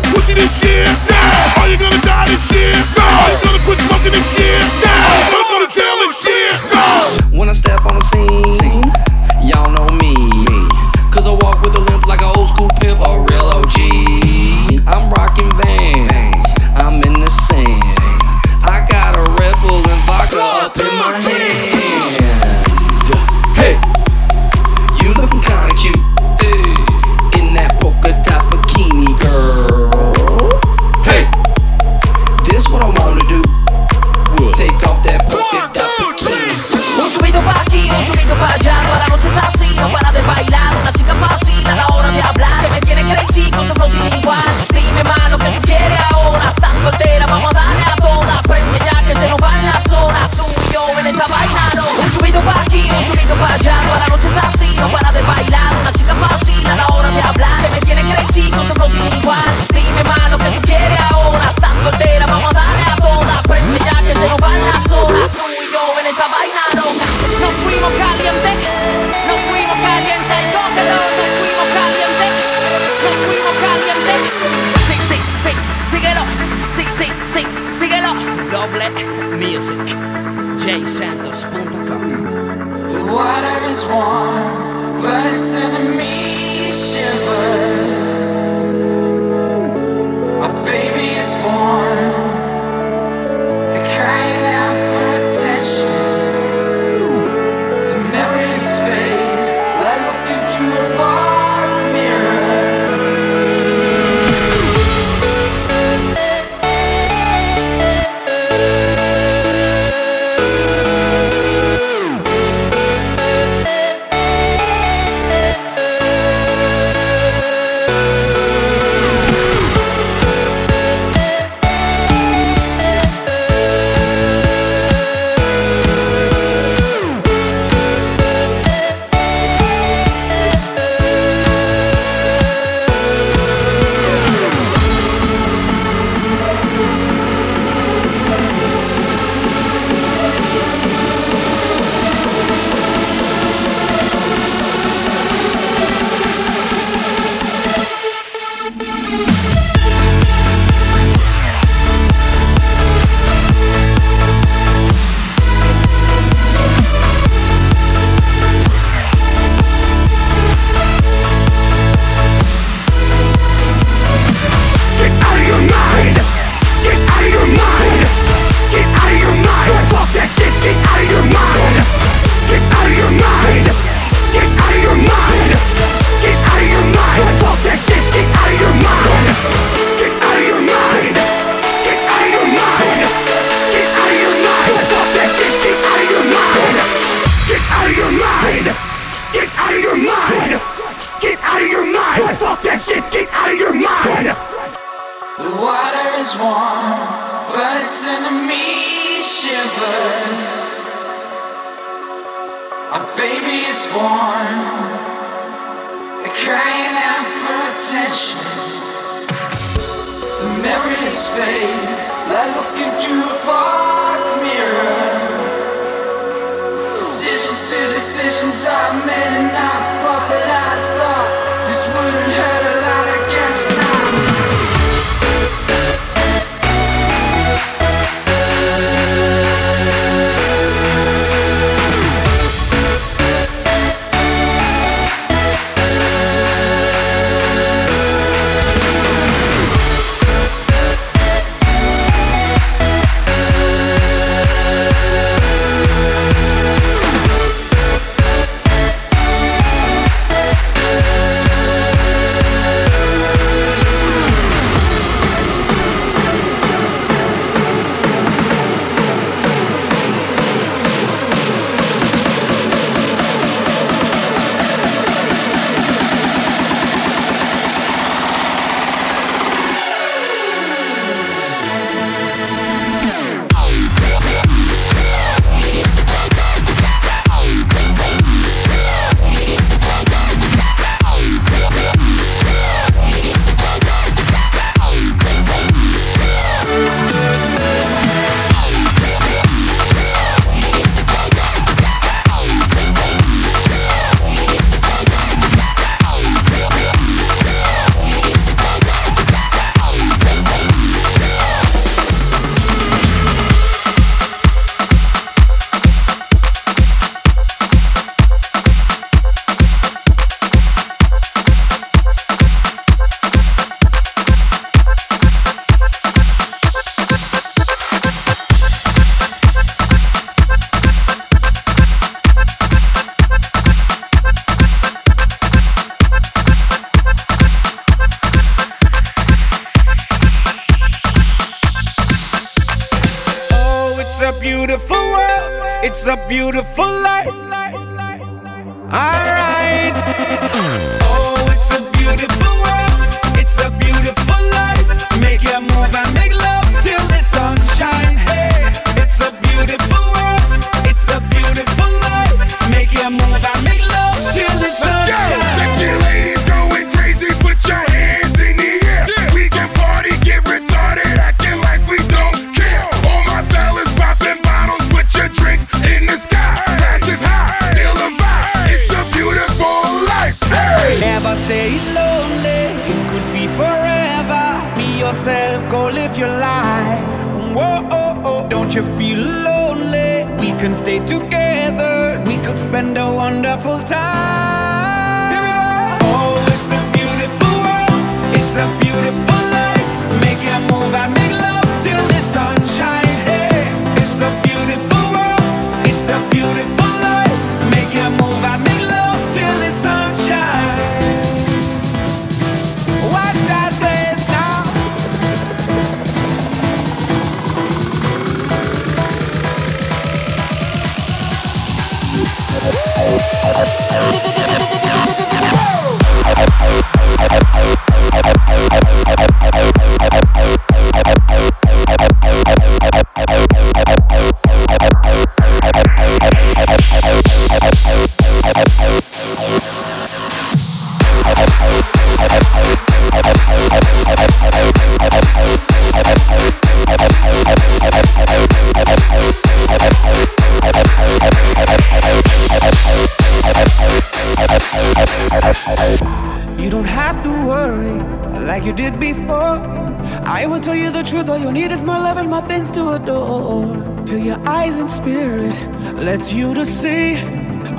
Are you gonna get pussy this year? I made and not beautiful life. I you all you need is my love and my things to adore. Till your eyes and spirit lets you to see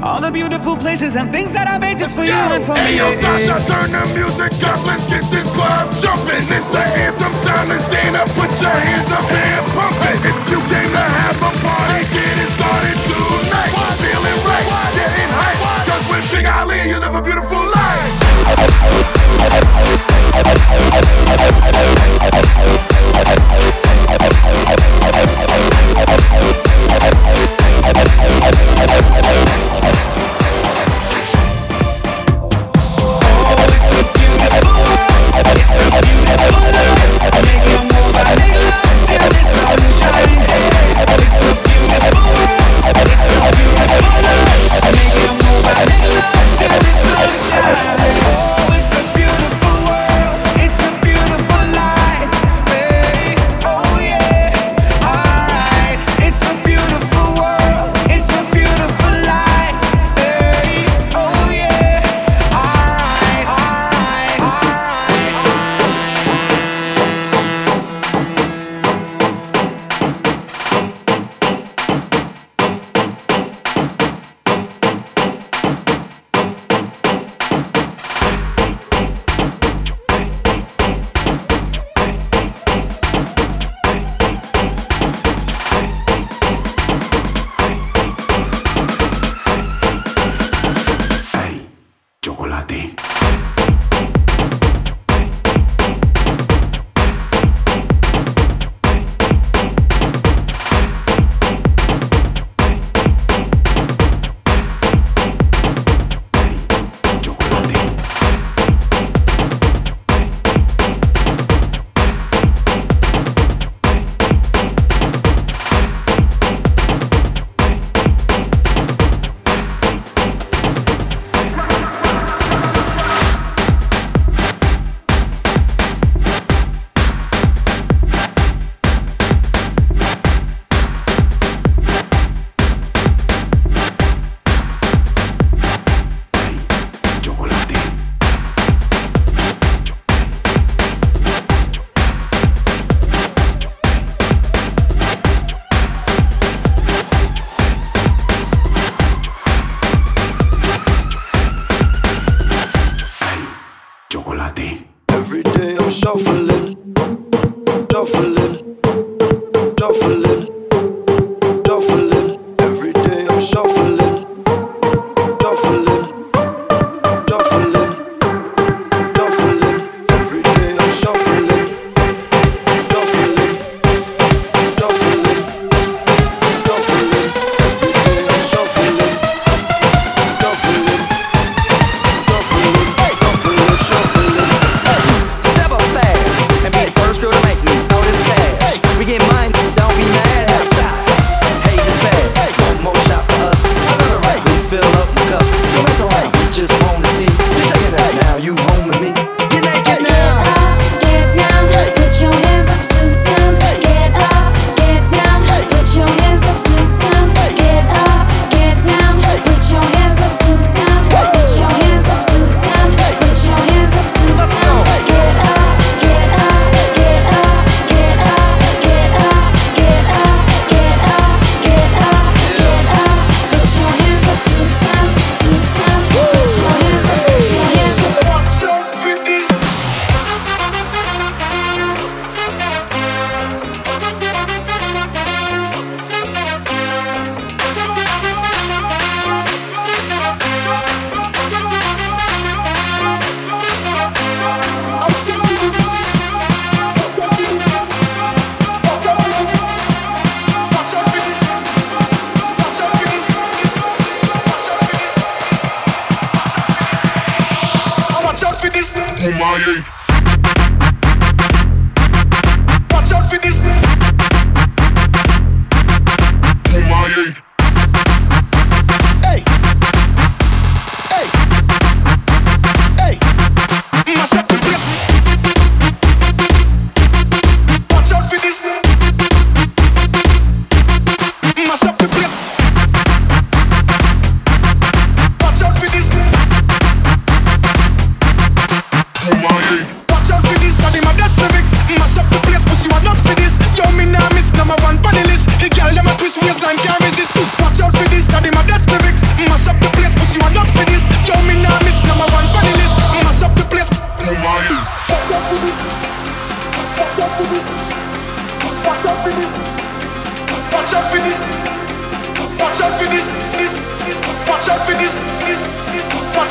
all the beautiful places and things that I made just for you and for Hey me. yo, Sasha, turn the music up. Let's get this club jumping. It's the anthem time. Let's stand up, put your hands up and pump it. If you came to have a party, get it started tonight. Feeling right, getting hype. Cause with Big Ali, you live a beautiful life. Yeah.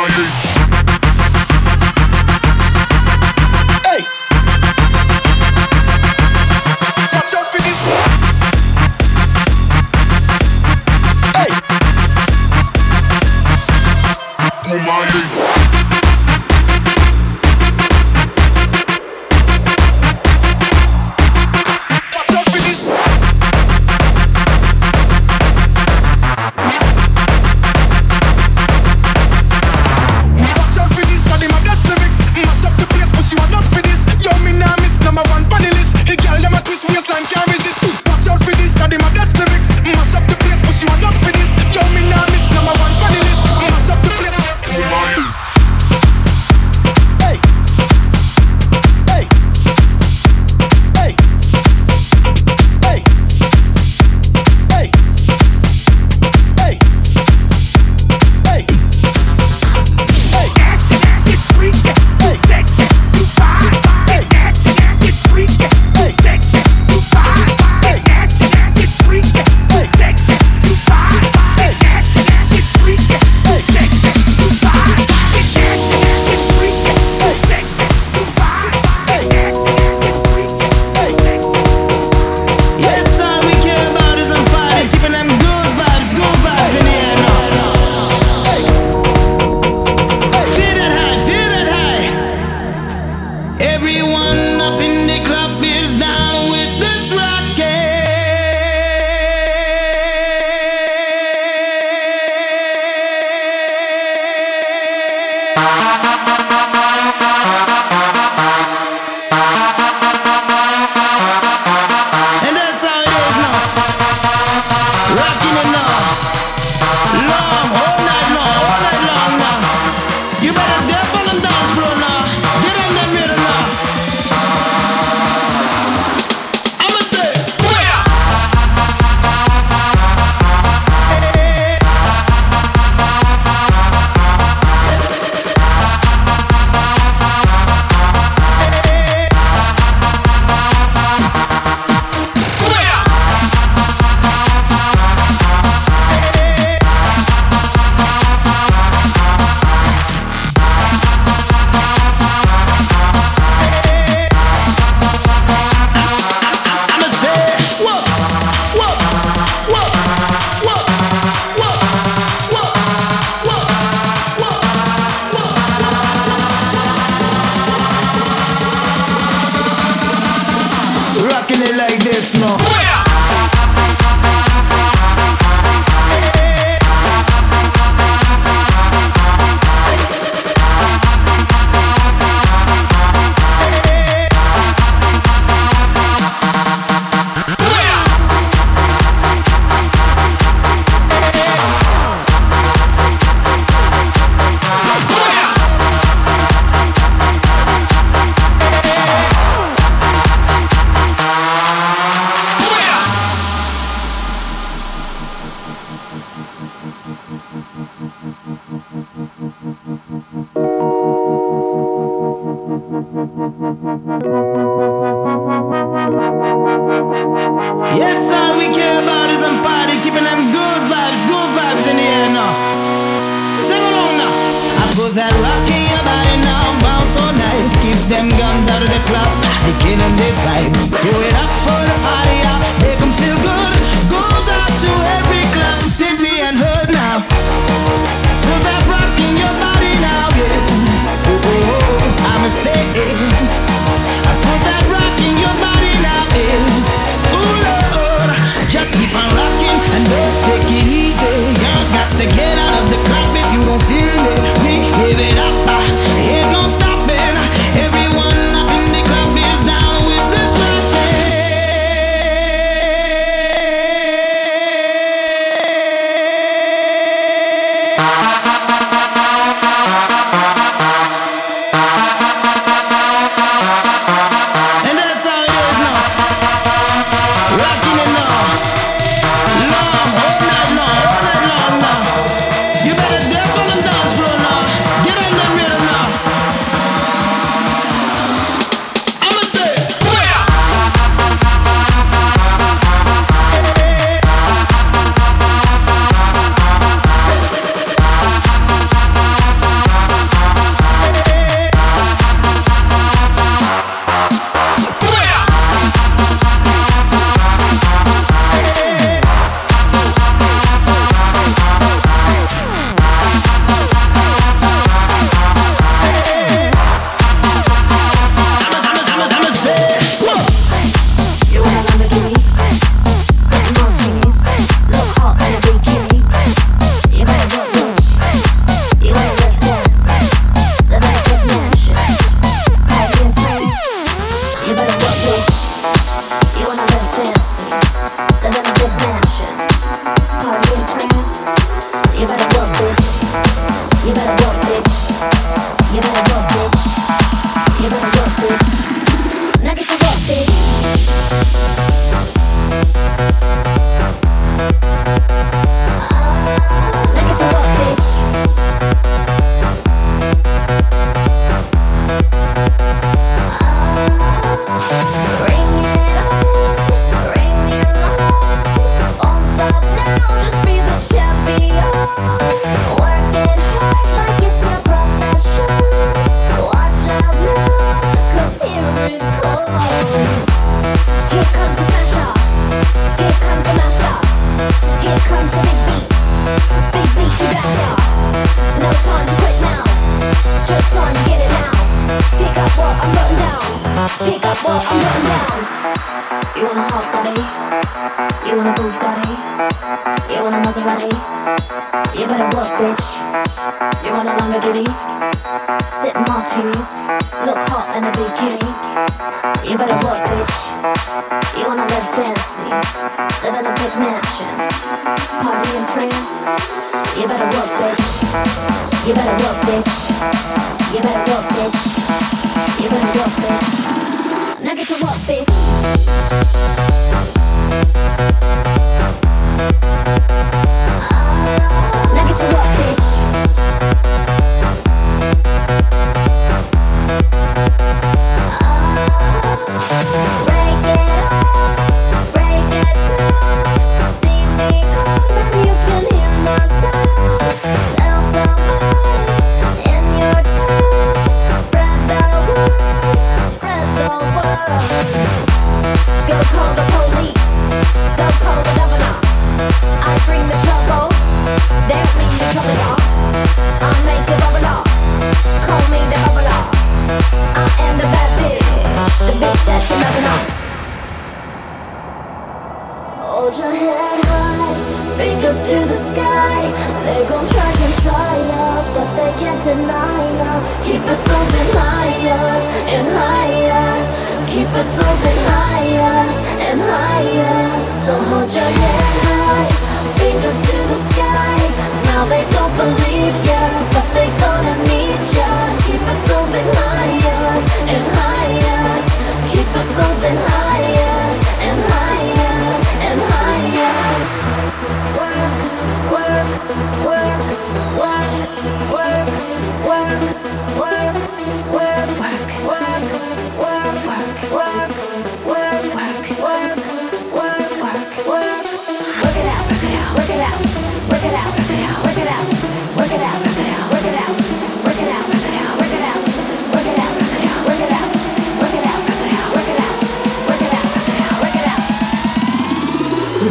I hate Maserati. You better work, bitch. You want a Lamborghini? Sip martinis. Look hot in a bikini. You better work, bitch. You wanna live fancy. Live in a big mansion. Party in France. You better work, bitch. You better work, bitch. You better work, bitch. You better work, bitch. Now get to work, bitch. Knock it to what, bitch? so hold your head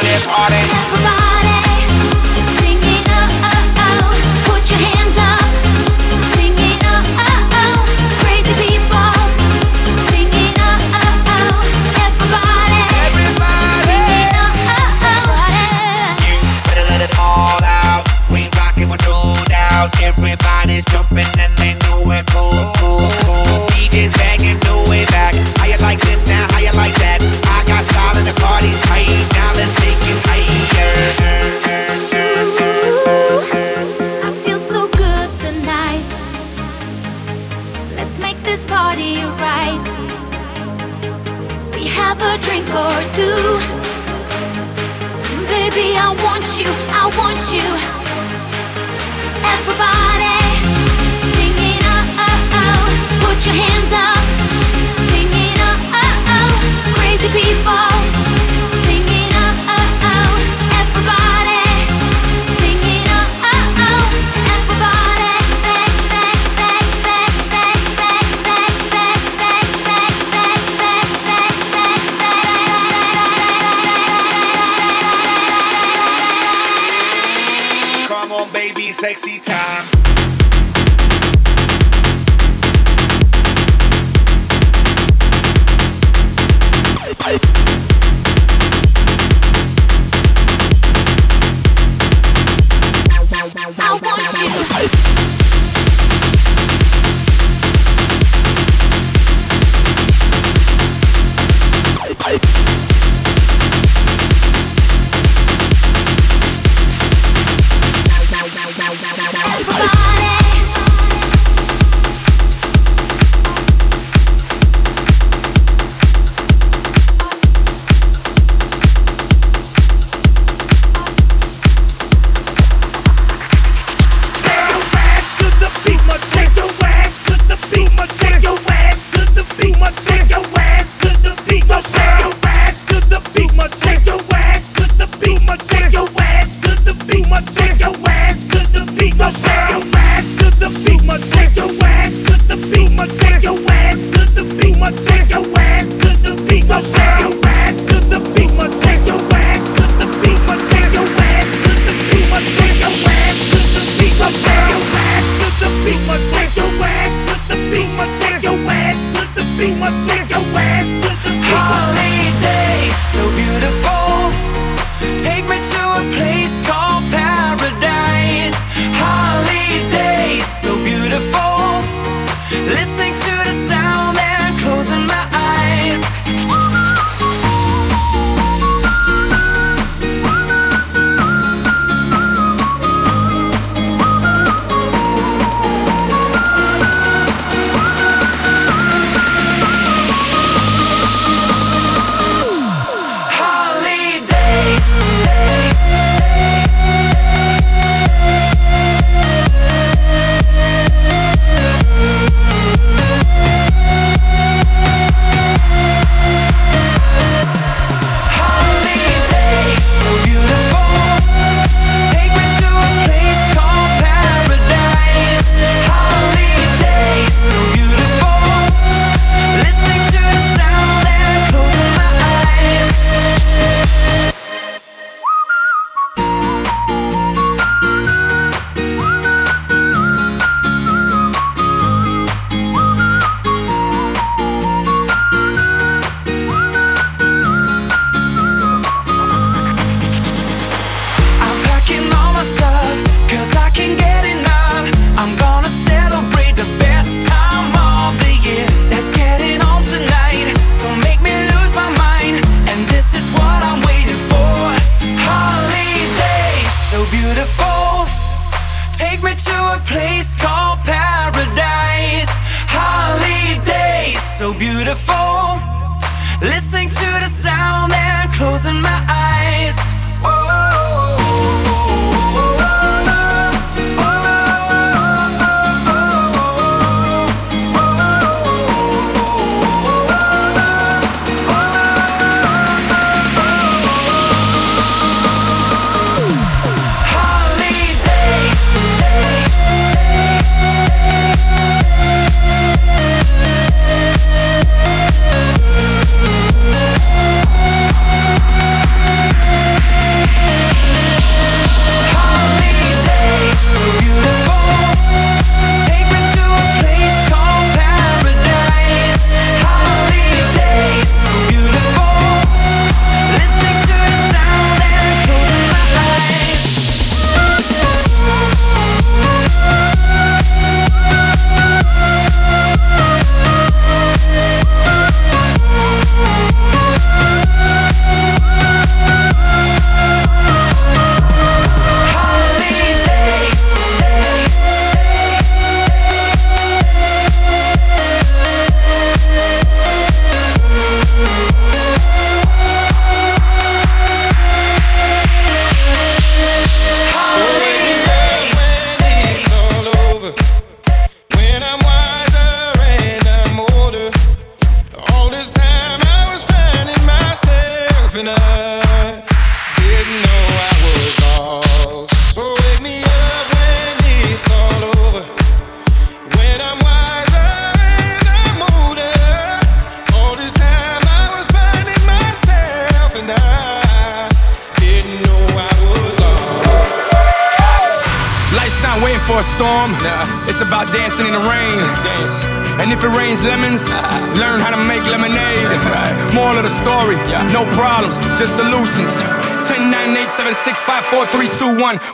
party, party.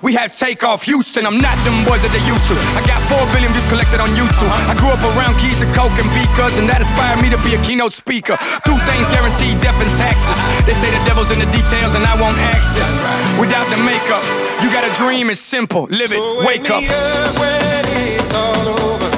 We have takeoff. Houston, I'm not them boys that they used to. I got 4 billion views collected on YouTube. I grew up around keys and coke and beakers, and that inspired me to be a keynote speaker. Two things guaranteed death and taxes. They say the devil's in the details, and I won't ask this. Without the makeup, you got a dream, it's simple. Live it, So wake up. me up when it's all over.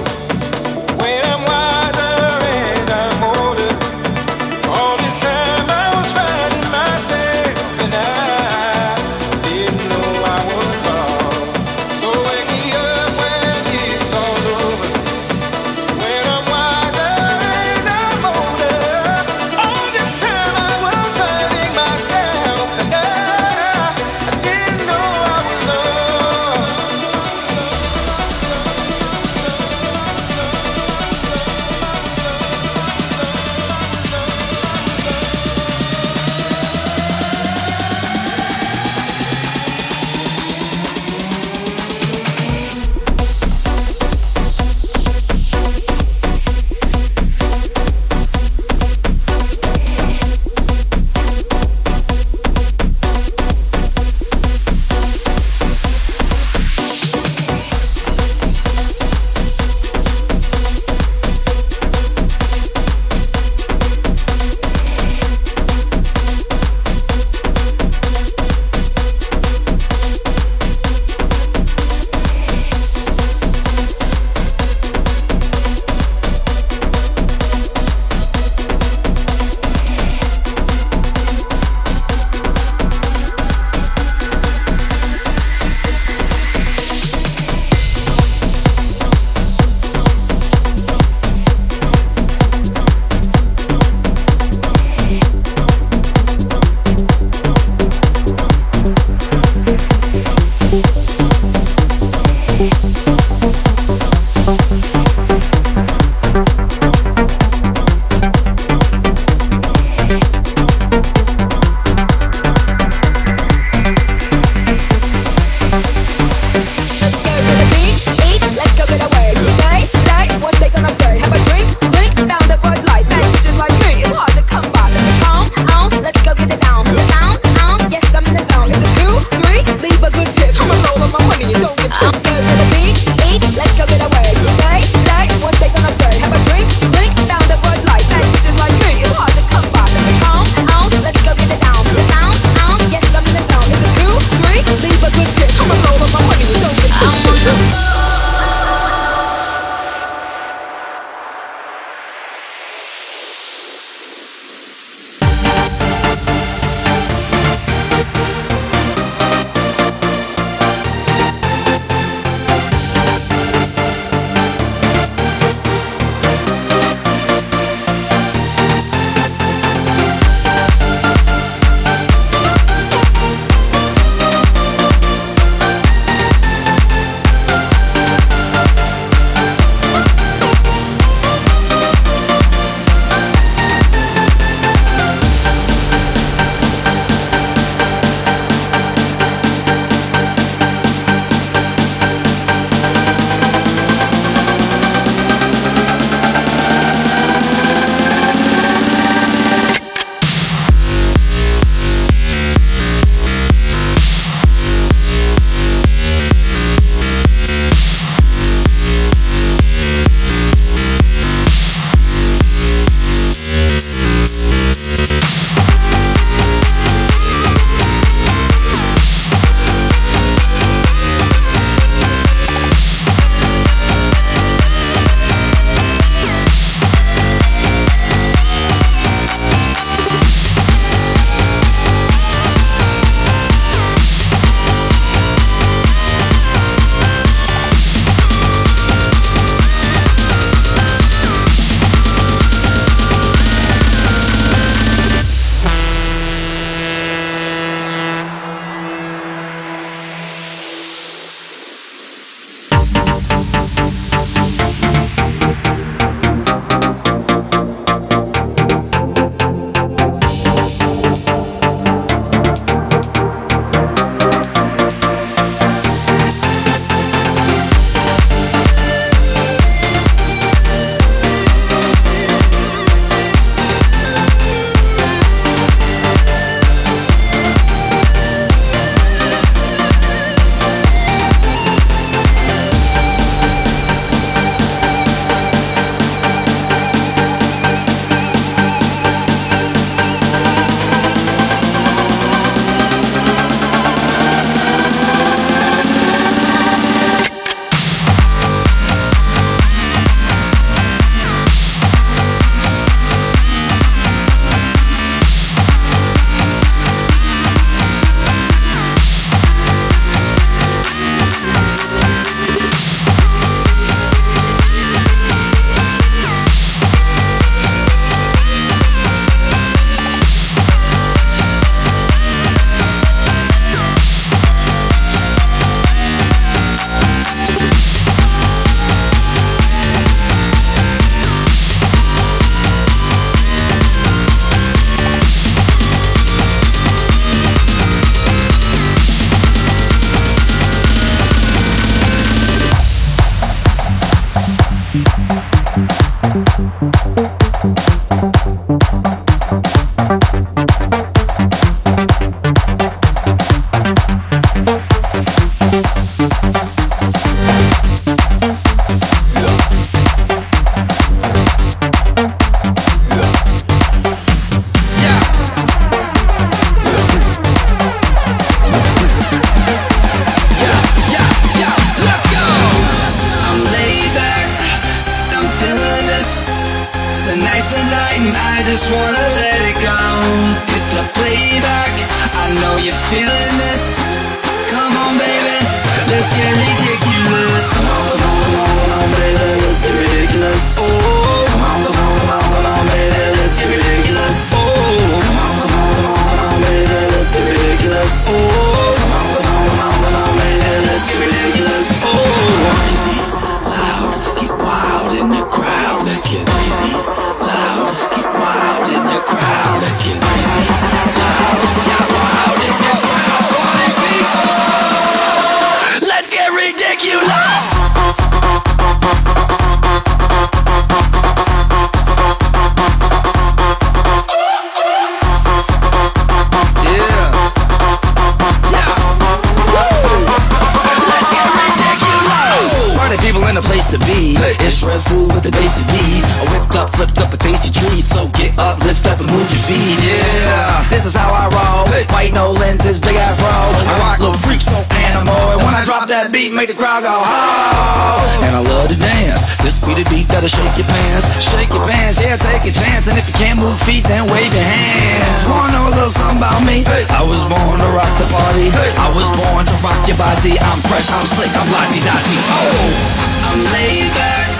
I was born to rock the party. I was born to rock your body. I'm fresh, I'm slick, I'm lazy dotty. Oh, I'm laid back.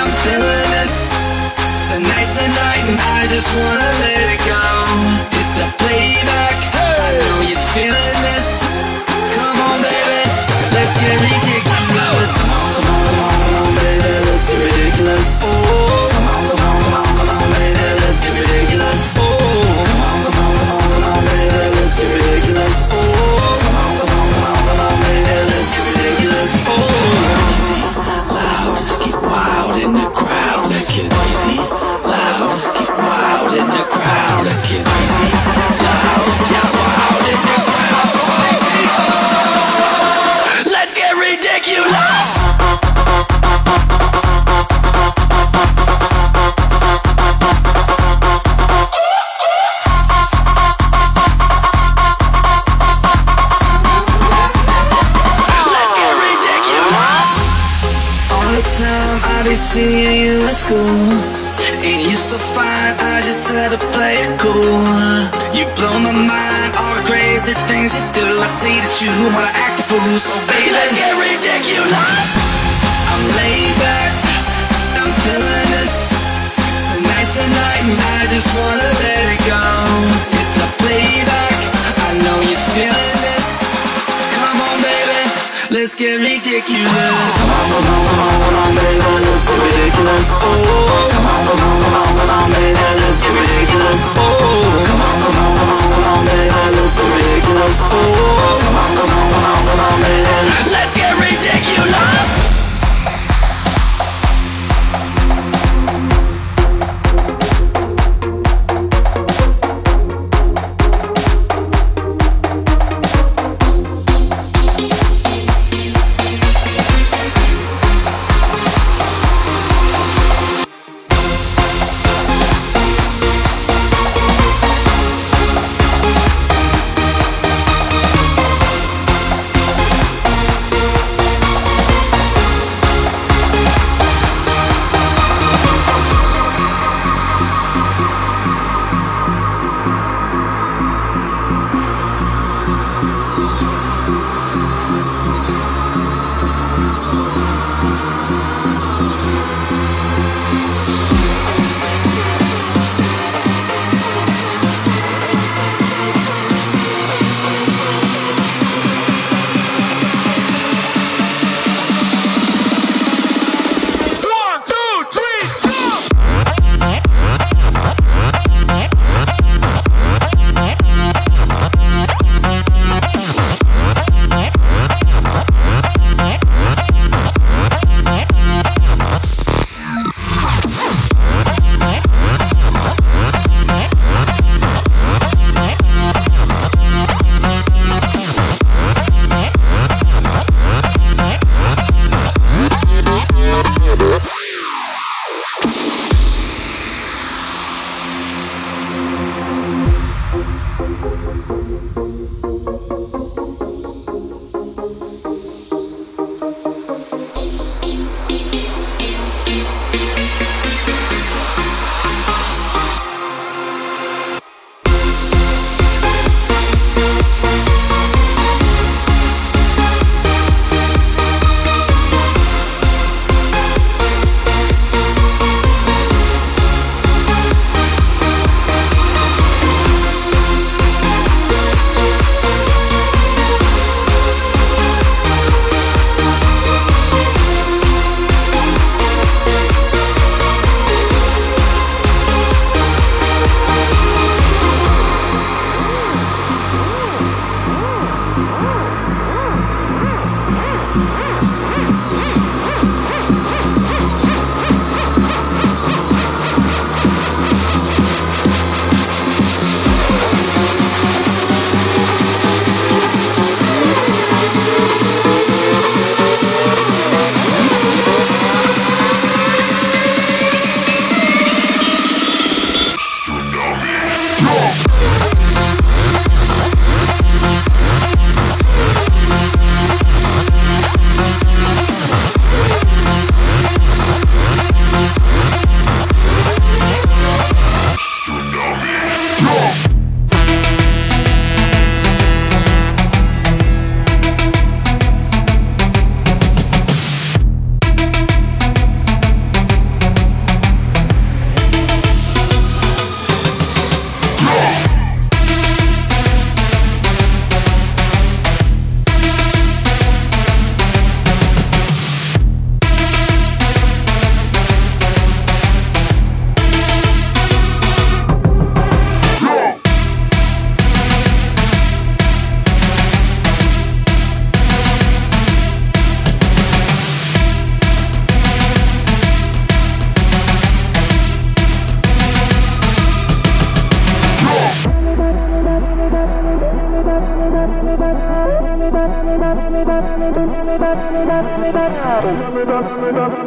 I'm feeling this. Tonight's the night, and I just wanna let it go. Hit the playback. I know you're feeling. you wanna act a fool. So baby, let's get ridiculous. I'm laid back, I'm feeling this. Tonight's the night, and I just wanna live. let's get ridiculous. Come on, come on, come on, come on, baby, let's get ridiculous. Oh, come on, come on, come on, come on, baby, let's get ridiculous. Oh, come on, come on, come on, come on, baby, let's get ridiculous. Oh, come on, come on, come on, come on, baby.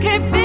can't